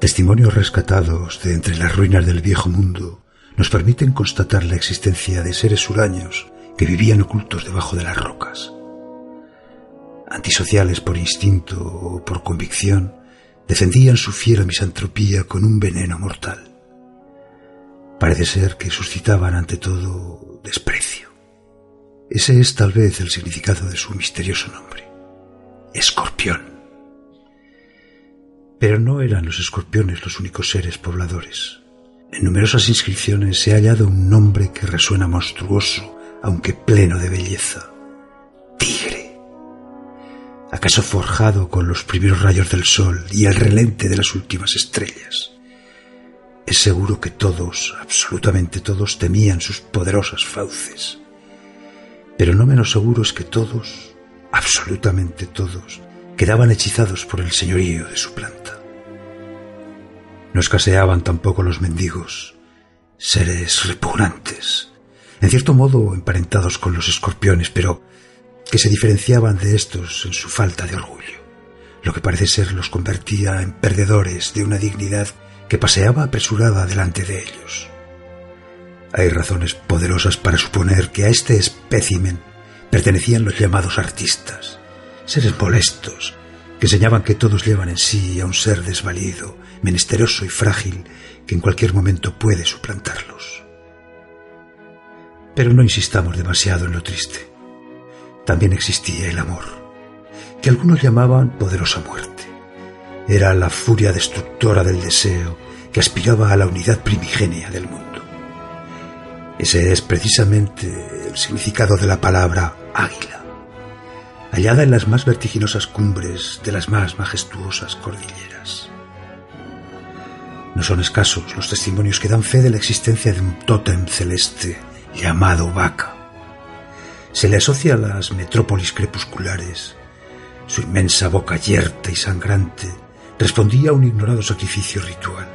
Testimonios rescatados de entre las ruinas del viejo mundo nos permiten constatar la existencia de seres huraños que vivían ocultos debajo de las rocas. Antisociales por instinto o por convicción, defendían su fiera misantropía con un veneno mortal. Parece ser que suscitaban ante todo desprecio. Ese es tal vez el significado de su misterioso nombre. Escorpión. Pero no eran los escorpiones los únicos seres pobladores. En numerosas inscripciones se ha hallado un nombre que resuena monstruoso, aunque pleno de belleza. Tigre. ¿Acaso forjado con los primeros rayos del sol y el relente de las últimas estrellas? Es seguro que todos, absolutamente todos, temían sus poderosas fauces. Pero no menos seguro es que todos, absolutamente todos, quedaban hechizados por el señorío de su planta. No escaseaban tampoco los mendigos, seres repugnantes, en cierto modo emparentados con los escorpiones, pero que se diferenciaban de estos en su falta de orgullo. Lo que parece ser los convertía en perdedores de una dignidad que paseaba apresurada delante de ellos. Hay razones poderosas para suponer que a este espécimen pertenecían los llamados artistas, seres molestos, que enseñaban que todos llevan en sí a un ser desvalido, menesteroso y frágil, que en cualquier momento puede suplantarlos. Pero no insistamos demasiado en lo triste. También existía el amor, que algunos llamaban poderosa muerte. Era la furia destructora del deseo que aspiraba a la unidad primigenia del mundo. Ese es precisamente el significado de la palabra águila, hallada en las más vertiginosas cumbres de las más majestuosas cordilleras. No son escasos los testimonios que dan fe de la existencia de un tótem celeste llamado vaca. Se le asocia a las metrópolis crepusculares. Su inmensa boca yerta y sangrante respondía a un ignorado sacrificio ritual.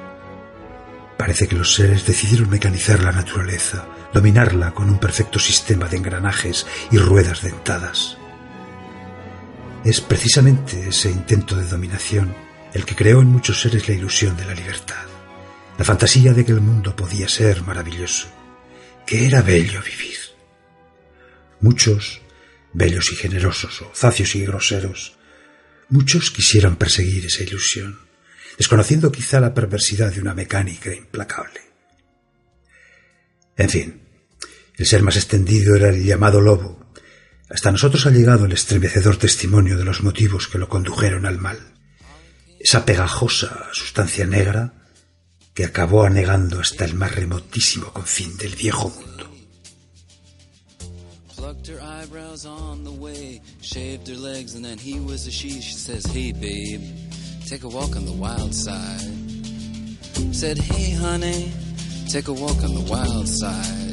Parece que los seres decidieron mecanizar la naturaleza, dominarla con un perfecto sistema de engranajes y ruedas dentadas. Es precisamente ese intento de dominación el que creó en muchos seres la ilusión de la libertad, la fantasía de que el mundo podía ser maravilloso, que era bello vivir. Muchos, bellos y generosos, o zacios y groseros, muchos quisieran perseguir esa ilusión desconociendo quizá la perversidad de una mecánica implacable. En fin, el ser más extendido era el llamado lobo. Hasta nosotros ha llegado el estremecedor testimonio de los motivos que lo condujeron al mal. Esa pegajosa sustancia negra que acabó anegando hasta el más remotísimo confín del viejo mundo. take a walk on the wild side. Said, hey honey, take a walk on the wild side.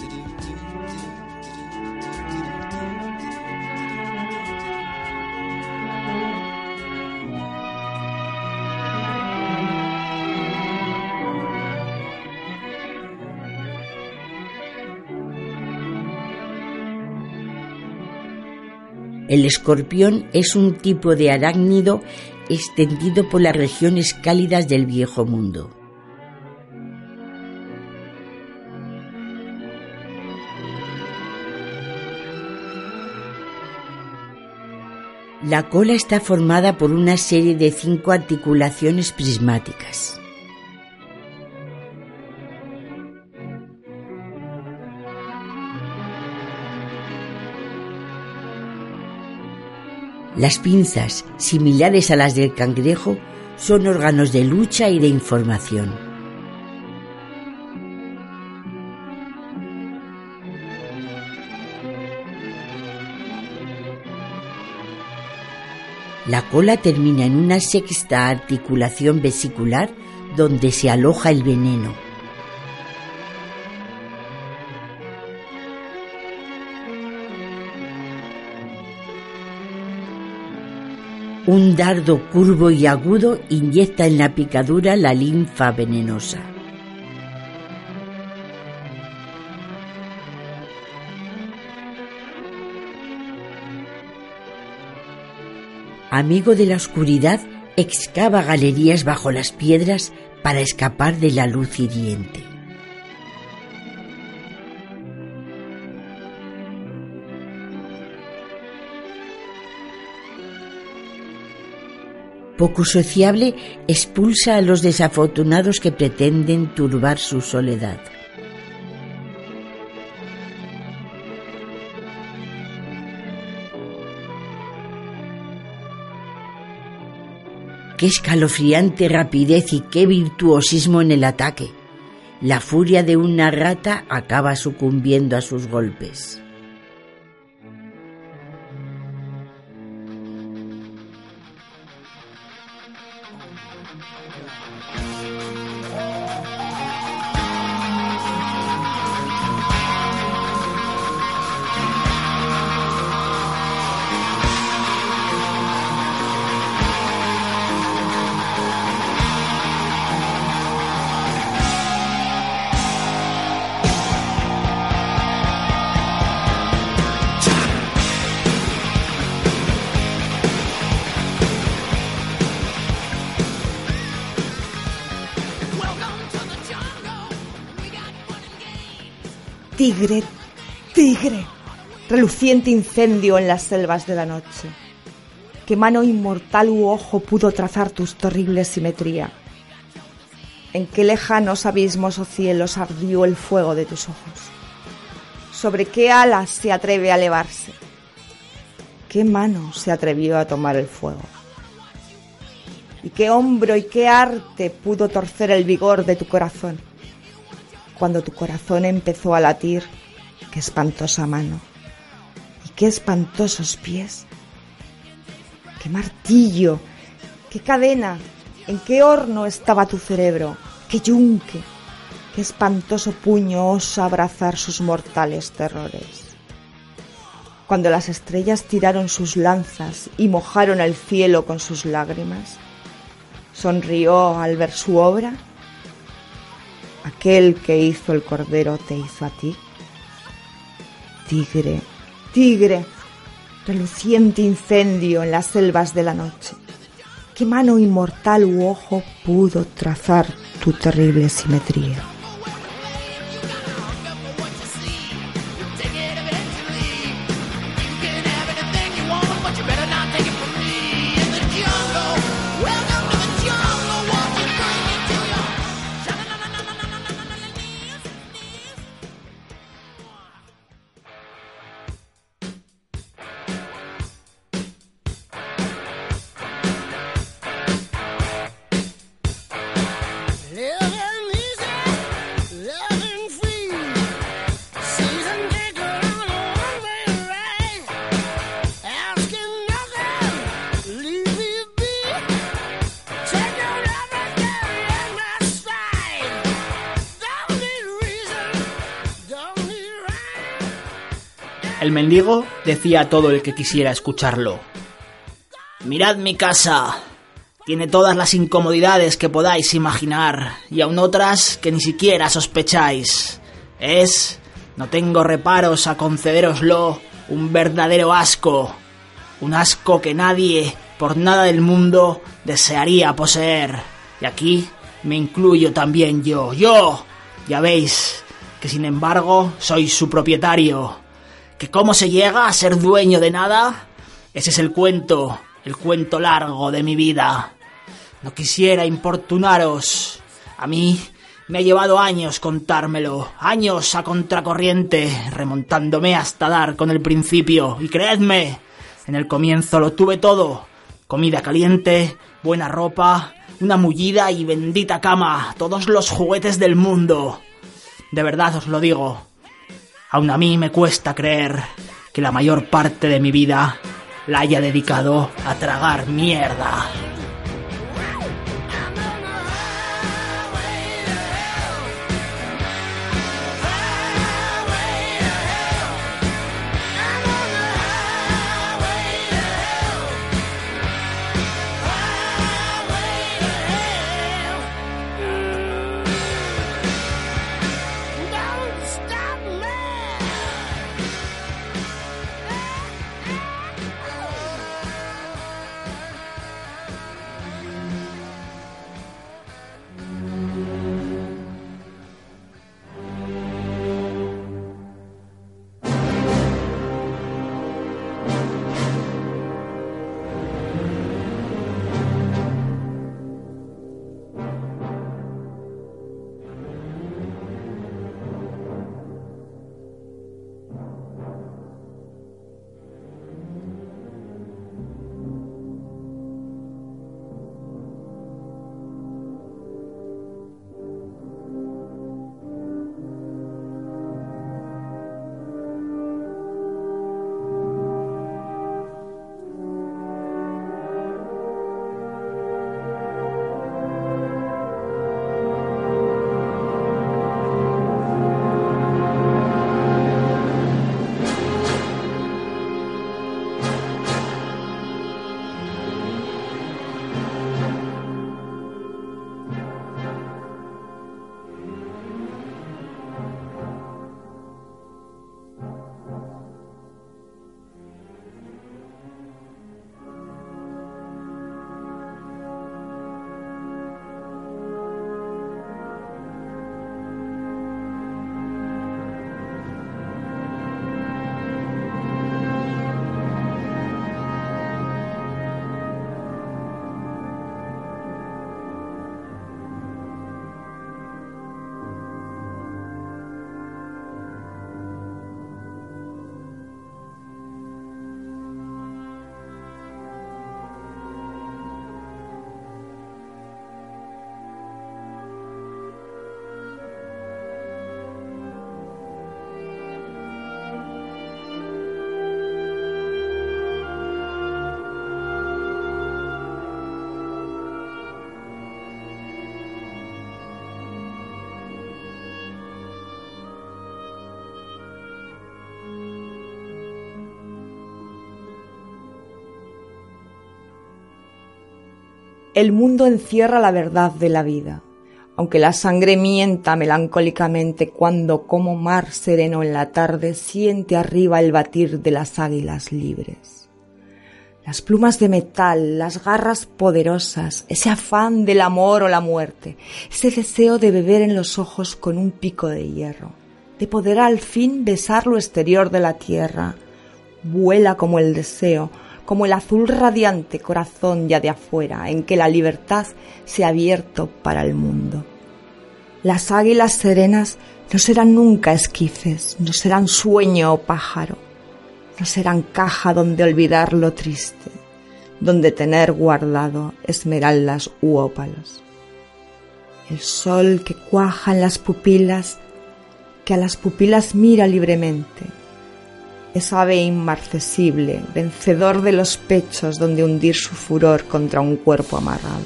El escorpión es un tipo de arácnido extendido por las regiones cálidas del viejo mundo. La cola está formada por una serie de cinco articulaciones prismáticas. Las pinzas, similares a las del cangrejo, son órganos de lucha y de información. La cola termina en una sexta articulación vesicular donde se aloja el veneno. Un dardo curvo y agudo inyecta en la picadura la linfa venenosa. Amigo de la oscuridad, excava galerías bajo las piedras para escapar de la luz hiriente. Poco sociable, expulsa a los desafortunados que pretenden turbar su soledad. Qué escalofriante rapidez y qué virtuosismo en el ataque. La furia de una rata acaba sucumbiendo a sus golpes. Tigre, reluciente incendio en las selvas de la noche. ¿Qué mano inmortal u ojo pudo trazar tu terrible simetría? ¿En qué lejanos abismos o cielos ardió el fuego de tus ojos? ¿Sobre qué alas se atreve a elevarse? ¿Qué mano se atrevió a tomar el fuego? ¿Y qué hombro y qué arte pudo torcer el vigor de tu corazón? cuando tu corazón empezó a latir, qué espantosa mano. Y qué espantosos pies, qué martillo, qué cadena, en qué horno estaba tu cerebro, qué yunque, qué espantoso puño osa abrazar sus mortales terrores. Cuando las estrellas tiraron sus lanzas y mojaron el cielo con sus lágrimas, sonrió al ver su obra. Aquel que hizo el cordero te hizo a ti. Tigre, tigre, reluciente incendio en las selvas de la noche. ¿Qué mano inmortal u ojo pudo trazar tu terrible simetría? Decía a todo el que quisiera escucharlo. Mirad mi casa. Tiene todas las incomodidades que podáis imaginar y aun otras que ni siquiera sospecháis. Es, no tengo reparos a concederoslo, un verdadero asco. Un asco que nadie, por nada del mundo, desearía poseer. Y aquí me incluyo también yo. Yo. Ya veis que sin embargo soy su propietario que cómo se llega a ser dueño de nada, ese es el cuento, el cuento largo de mi vida. No quisiera importunaros. A mí me ha llevado años contármelo, años a contracorriente, remontándome hasta dar con el principio. Y creedme, en el comienzo lo tuve todo. Comida caliente, buena ropa, una mullida y bendita cama, todos los juguetes del mundo. De verdad os lo digo, Aún a mí me cuesta creer que la mayor parte de mi vida la haya dedicado a tragar mierda. El mundo encierra la verdad de la vida, aunque la sangre mienta melancólicamente cuando como mar sereno en la tarde siente arriba el batir de las águilas libres. Las plumas de metal, las garras poderosas, ese afán del amor o la muerte, ese deseo de beber en los ojos con un pico de hierro, de poder al fin besar lo exterior de la tierra, vuela como el deseo, como el azul radiante corazón ya de afuera, en que la libertad se ha abierto para el mundo. Las águilas serenas no serán nunca esquifes, no serán sueño o pájaro, no serán caja donde olvidar lo triste, donde tener guardado esmeraldas u ópalos. El sol que cuaja en las pupilas, que a las pupilas mira libremente, es ave inmarcesible, vencedor de los pechos donde hundir su furor contra un cuerpo amarrado.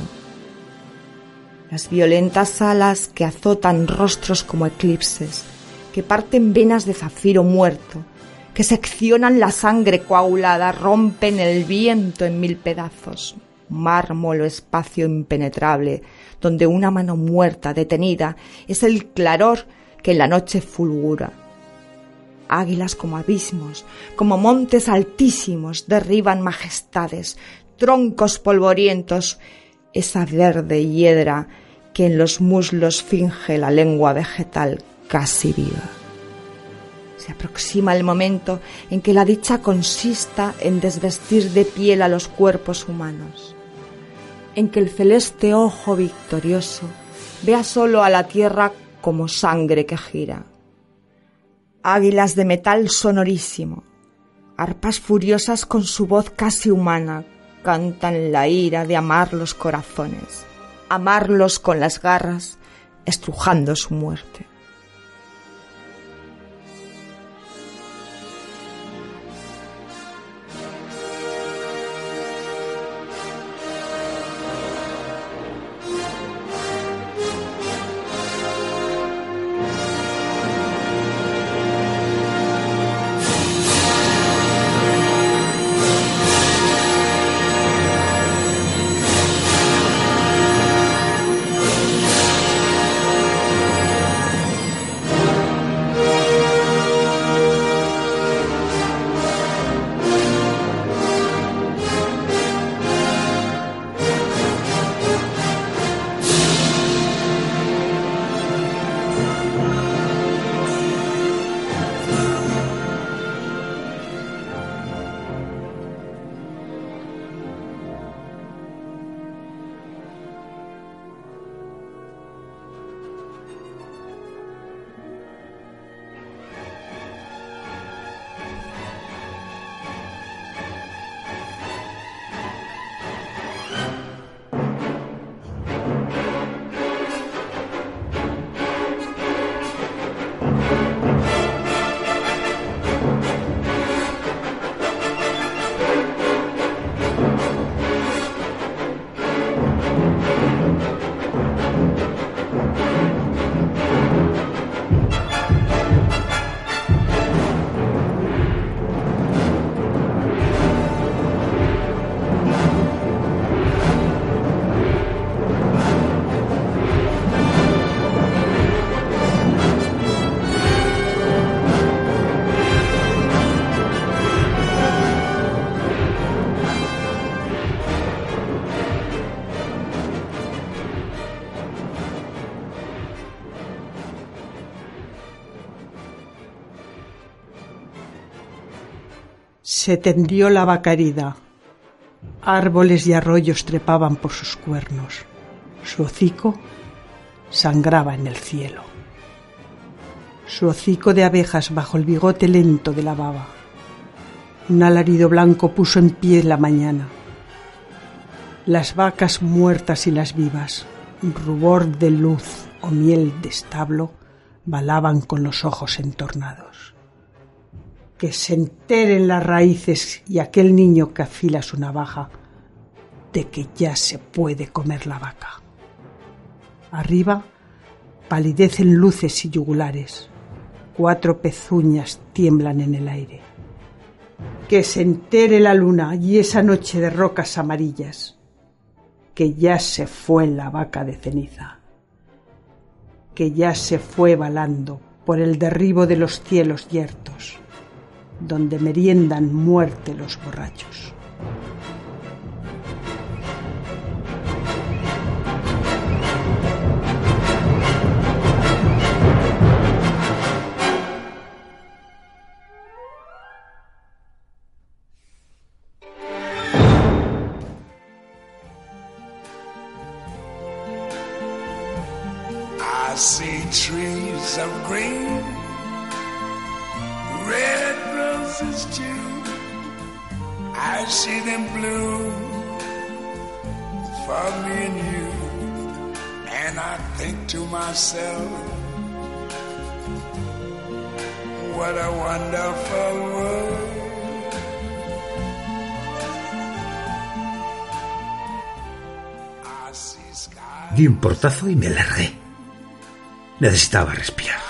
Las violentas alas que azotan rostros como eclipses, que parten venas de zafiro muerto, que seccionan la sangre coagulada, rompen el viento en mil pedazos, mármol o espacio impenetrable, donde una mano muerta, detenida, es el claror que en la noche fulgura Águilas como abismos, como montes altísimos, derriban majestades, troncos polvorientos, esa verde hiedra que en los muslos finge la lengua vegetal casi viva. Se aproxima el momento en que la dicha consista en desvestir de piel a los cuerpos humanos, en que el celeste ojo victorioso vea solo a la tierra como sangre que gira águilas de metal sonorísimo, arpas furiosas con su voz casi humana, cantan la ira de amar los corazones, amarlos con las garras, estrujando su muerte. Se tendió la vaca herida. Árboles y arroyos trepaban por sus cuernos. Su hocico sangraba en el cielo. Su hocico de abejas bajo el bigote lento de la baba. Un alarido blanco puso en pie la mañana. Las vacas muertas y las vivas, rubor de luz o miel de establo, balaban con los ojos entornados. Que se enteren las raíces y aquel niño que afila su navaja de que ya se puede comer la vaca. Arriba palidecen luces y yugulares. Cuatro pezuñas tiemblan en el aire. Que se entere la luna y esa noche de rocas amarillas. Que ya se fue la vaca de ceniza. Que ya se fue balando por el derribo de los cielos yertos, donde meriendan muerte los borrachos. Roses too. I see them bloom for me and you. And I think to myself, what a wonderful world. Di un portazo y me largué. Necesitaba respirar.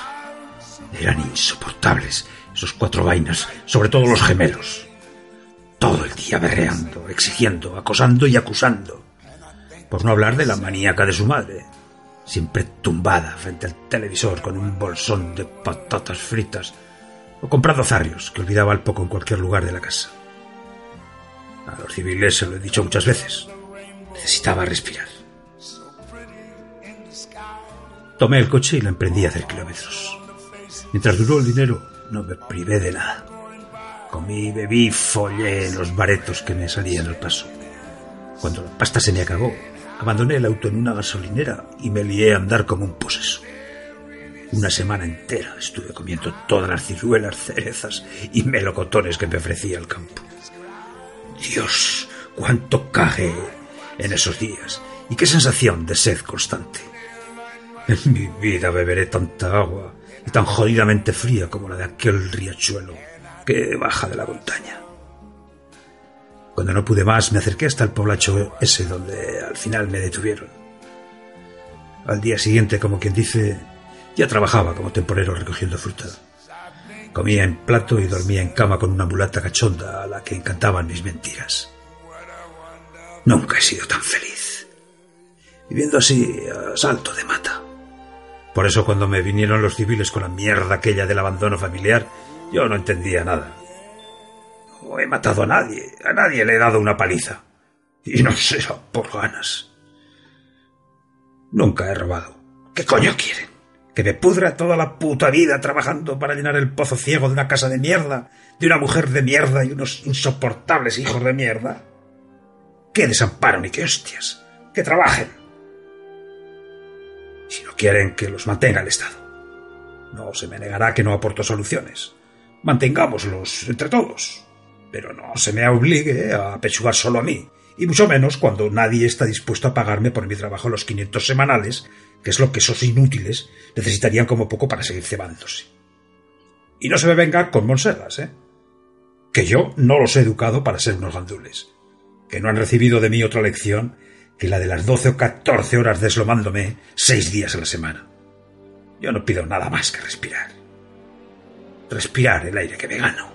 Eran insoportables esos cuatro vainas, sobre todo los gemelos. Todo el día berreando, exigiendo, acosando y acusando. Por no hablar de la maníaca de su madre, siempre tumbada frente al televisor con un bolsón de patatas fritas o comprando zarrios que olvidaba al poco en cualquier lugar de la casa. A los civiles se lo he dicho muchas veces. Necesitaba respirar. Tomé el coche y lo emprendí a hacer kilómetros. Mientras duró el dinero, no me privé de nada. Comí, bebí, follé los baretos que me salían al paso. Cuando la pasta se me acabó, abandoné el auto en una gasolinera y me lié a andar como un poseso. Una semana entera estuve comiendo todas las ciruelas, cerezas y melocotones que me ofrecía el campo. Dios, cuánto caje en esos días y qué sensación de sed constante. En mi vida beberé tanta agua y tan jodidamente fría como la de aquel riachuelo que baja de la montaña. Cuando no pude más, me acerqué hasta el poblacho ese donde al final me detuvieron. Al día siguiente, como quien dice, ya trabajaba como temporero recogiendo fruta. Comía en plato y dormía en cama con una mulata cachonda a la que encantaban mis mentiras. Nunca he sido tan feliz. Viviendo así a salto de mata. Por eso cuando me vinieron los civiles con la mierda aquella del abandono familiar, yo no entendía nada. No he matado a nadie, a nadie le he dado una paliza. Y no será por ganas. Nunca he robado. ¿Qué coño quieren? ¿Que me pudra toda la puta vida trabajando para llenar el pozo ciego de una casa de mierda, de una mujer de mierda y unos insoportables hijos de mierda? ¡Qué desamparo ni qué hostias! ¡Que trabajen! Si no quieren que los mantenga el Estado. No se me negará que no aporto soluciones. Mantengámoslos entre todos. Pero no se me obligue a pechugar solo a mí, y mucho menos cuando nadie está dispuesto a pagarme por mi trabajo los 500 semanales, que es lo que esos inútiles necesitarían como poco para seguir cebándose. Y no se me venga con monsergas, ¿eh? Que yo no los he educado para ser unos gandules. Que no han recibido de mí otra lección que la de las 12 o 14 horas deslomándome seis días a la semana. Yo no pido nada más que respirar. Respirar el aire que me gano.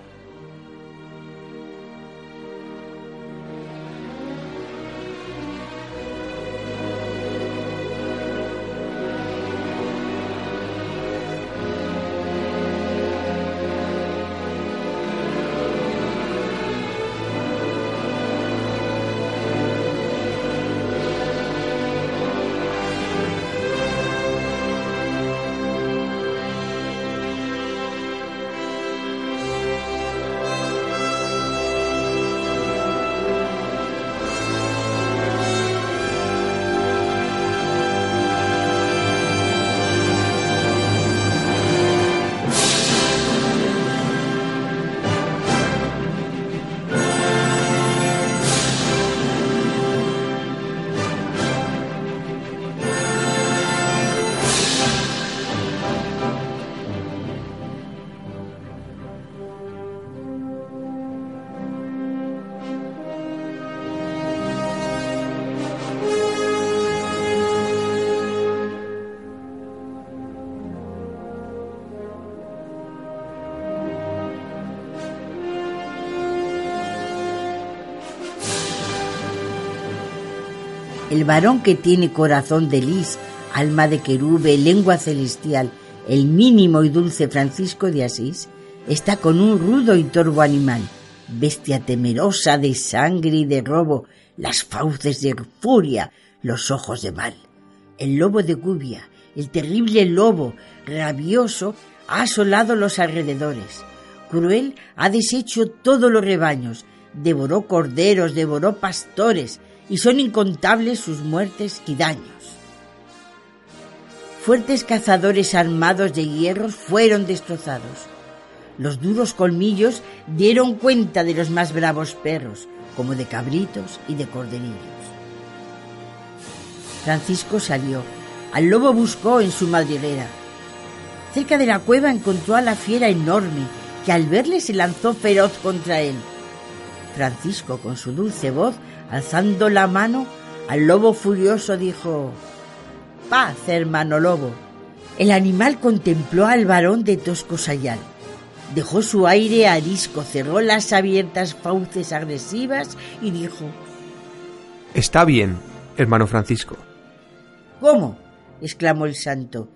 El varón que tiene corazón de lis, alma de querube, lengua celestial, el mínimo y dulce Francisco de Asís, está con un rudo y torvo animal, bestia temerosa de sangre y de robo, las fauces de furia, los ojos de mal. El lobo de Gubia, el terrible lobo, rabioso, ha asolado los alrededores. Cruel ha deshecho todos los rebaños, devoró corderos, devoró pastores, y son incontables sus muertes y daños. Fuertes cazadores armados de hierros fueron destrozados. Los duros colmillos dieron cuenta de los más bravos perros, como de cabritos y de corderillos. Francisco salió. Al lobo buscó en su madriguera. Cerca de la cueva encontró a la fiera enorme, que al verle se lanzó feroz contra él. Francisco, con su dulce voz, alzando la mano, al lobo furioso dijo Paz, hermano lobo. El animal contempló al varón de tosco sayal. Dejó su aire arisco, cerró las abiertas fauces agresivas y dijo Está bien, hermano Francisco. ¿Cómo? exclamó el santo.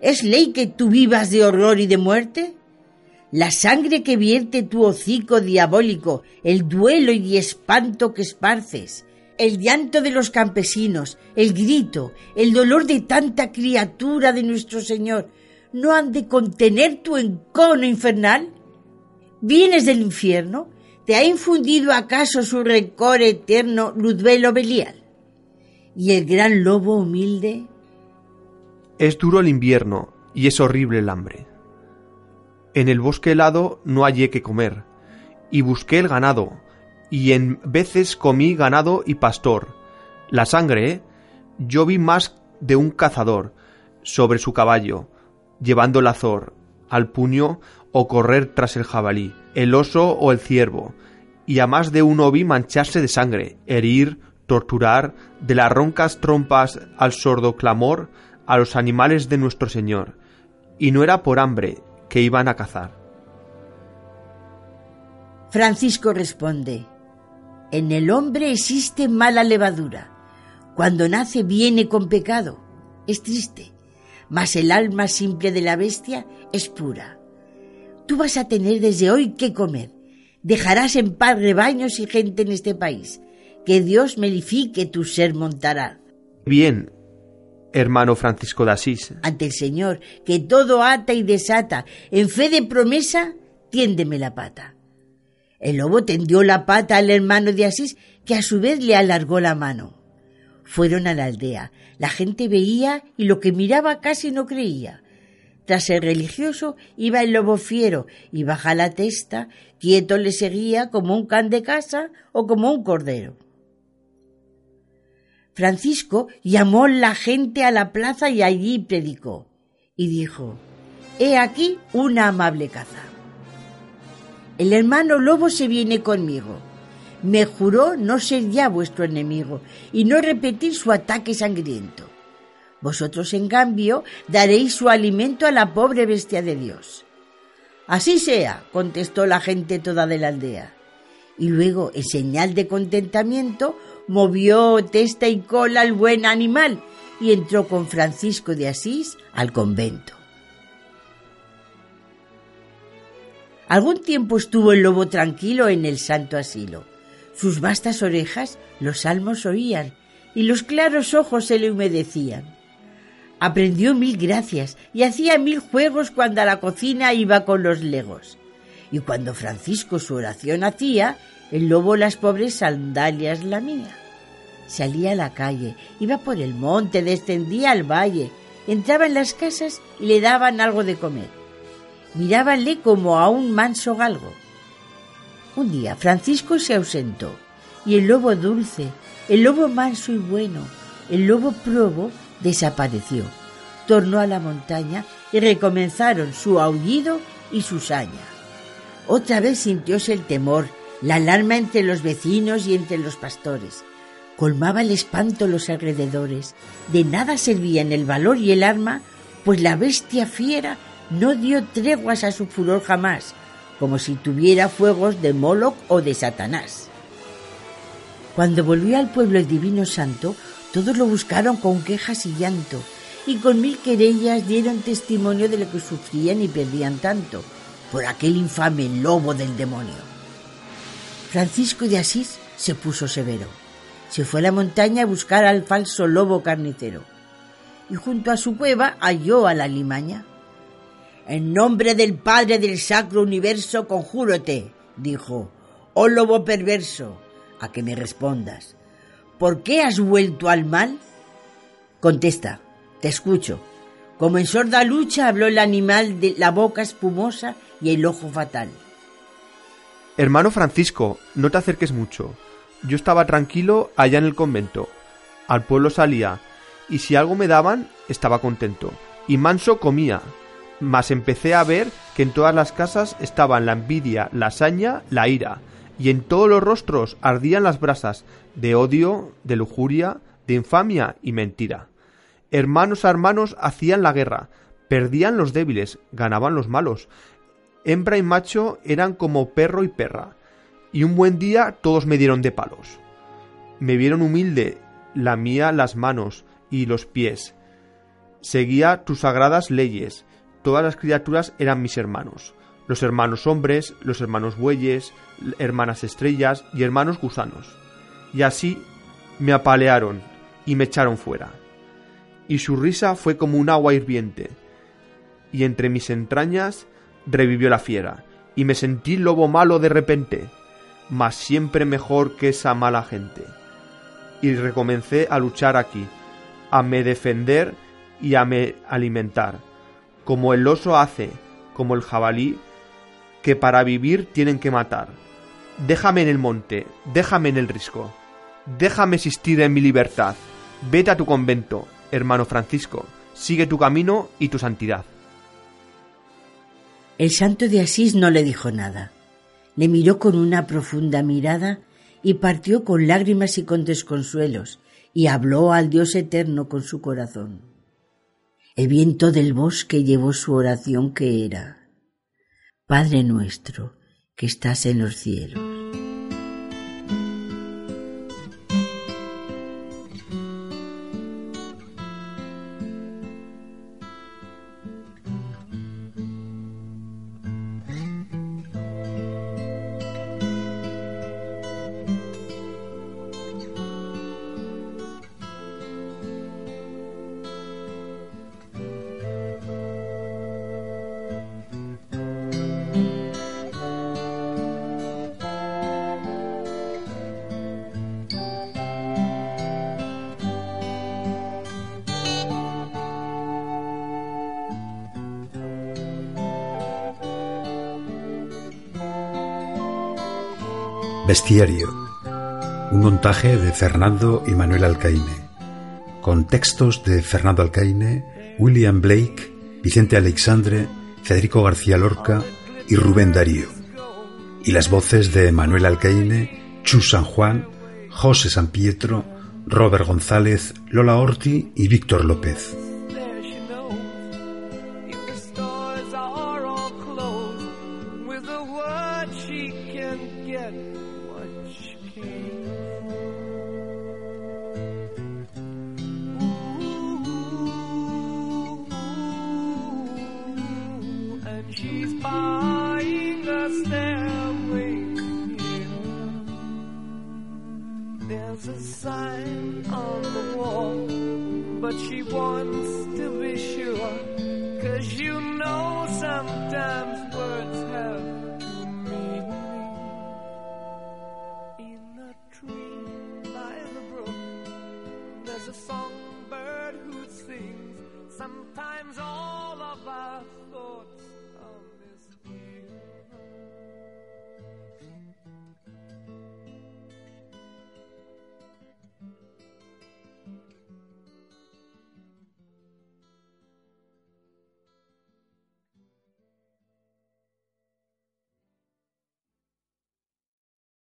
¿Es ley que tú vivas de horror y de muerte? La sangre que vierte tu hocico diabólico, el duelo y espanto que esparces, el llanto de los campesinos, el grito, el dolor de tanta criatura de nuestro Señor, ¿no han de contener tu encono infernal? ¿Vienes del infierno? ¿Te ha infundido acaso su rencor eterno Luzbelo Belial? ¿Y el gran lobo humilde? Es duro el invierno y es horrible el hambre. En el bosque helado no hallé que comer, y busqué el ganado, y en veces comí ganado y pastor. La sangre, yo vi más de un cazador sobre su caballo, llevando el azor al puño o correr tras el jabalí, el oso o el ciervo, y a más de uno vi mancharse de sangre, herir, torturar, de las roncas trompas al sordo clamor, a los animales de nuestro Señor, y no era por hambre que iban a cazar. Francisco responde, en el hombre existe mala levadura. Cuando nace viene con pecado. Es triste, mas el alma simple de la bestia es pura. Tú vas a tener desde hoy que comer. Dejarás en paz rebaños y gente en este país. Que Dios melifique tu ser montará. Bien, hermano Francisco de Asís. Ante el Señor, que todo ata y desata, en fe de promesa, tiéndeme la pata. El lobo tendió la pata al hermano de Asís, que a su vez le alargó la mano. Fueron a la aldea. La gente veía y lo que miraba casi no creía. Tras el religioso iba el lobo fiero y baja la testa, quieto le seguía como un can de casa o como un cordero. Francisco llamó la gente a la plaza y allí predicó y dijo, He aquí una amable caza. El hermano lobo se viene conmigo. Me juró no ser ya vuestro enemigo y no repetir su ataque sangriento. Vosotros, en cambio, daréis su alimento a la pobre bestia de Dios. Así sea, contestó la gente toda de la aldea. Y luego, en señal de contentamiento, movió testa y cola al buen animal y entró con Francisco de Asís al convento. Algún tiempo estuvo el lobo tranquilo en el santo asilo. Sus vastas orejas los salmos oían y los claros ojos se le humedecían. Aprendió mil gracias y hacía mil juegos cuando a la cocina iba con los legos. Y cuando Francisco su oración hacía, el lobo las pobres sandalias lamía. Salía a la calle, iba por el monte, descendía al valle, entraba en las casas y le daban algo de comer. Mirábanle como a un manso galgo. Un día Francisco se ausentó y el lobo dulce, el lobo manso y bueno, el lobo probo desapareció. Tornó a la montaña y recomenzaron su aullido y su saña. Otra vez sintióse el temor, la alarma entre los vecinos y entre los pastores. Colmaba el espanto los alrededores. De nada servían el valor y el arma, pues la bestia fiera no dio treguas a su furor jamás, como si tuviera fuegos de Moloch o de Satanás. Cuando volvió al pueblo el divino santo, Todos lo buscaron con quejas y llanto, y con mil querellas dieron testimonio de lo que sufrían y perdían tanto por aquel infame lobo del demonio. Francisco de Asís se puso severo. Se fue a la montaña a buscar al falso lobo carnicero y junto a su cueva halló a la limaña. En nombre del Padre del Sacro Universo conjúrote, dijo, oh lobo perverso, a que me respondas. ¿Por qué has vuelto al mal? Contesta, te escucho. Como en sorda lucha habló el animal de la boca espumosa y el ojo fatal. Hermano Francisco, no te acerques mucho. Yo estaba tranquilo allá en el convento. Al pueblo salía, y si algo me daban, estaba contento. Y manso comía. Mas empecé a ver que en todas las casas estaban la envidia, la saña, la ira, y en todos los rostros ardían las brasas de odio, de lujuria, de infamia y mentira. Hermanos a hermanos hacían la guerra, perdían los débiles, ganaban los malos. Hembra y macho eran como perro y perra, y un buen día todos me dieron de palos. Me vieron humilde, lamía las manos, y los pies. Seguía tus sagradas leyes. Todas las criaturas eran mis hermanos. Los hermanos hombres, los hermanos bueyes, hermanas estrellas y hermanos gusanos. Y así me apalearon y me echaron fuera. Y su risa fue como un agua hirviente. Y entre mis entrañas revivió la fiera, y me sentí lobo malo de repente, mas siempre mejor que esa mala gente. Y recomencé a luchar aquí, a me defender y a me alimentar, como el oso hace, como el jabalí, que para vivir tienen que matar. Déjame en el monte, déjame en el risco, déjame existir en mi libertad. Vete a tu convento, hermano Francisco, sigue tu camino y tu santidad. El santo de Asís no le dijo nada. Le miró con una profunda mirada y partió con lágrimas y con desconsuelos, y habló al Dios eterno con su corazón. El viento del bosque llevó su oración que era, Padre nuestro que estás en los cielos Bestiario. Un montaje de Fernando y Manuel Alcaine. Con textos de Fernando Alcaine, William Blake, Vicente Alexandre, Federico García Lorca y Rubén Darío. Y las voces de Manuel Alcaine, Chus San Juan, José San Pietro, Robert González, Lola Orti y Víctor López. watch came.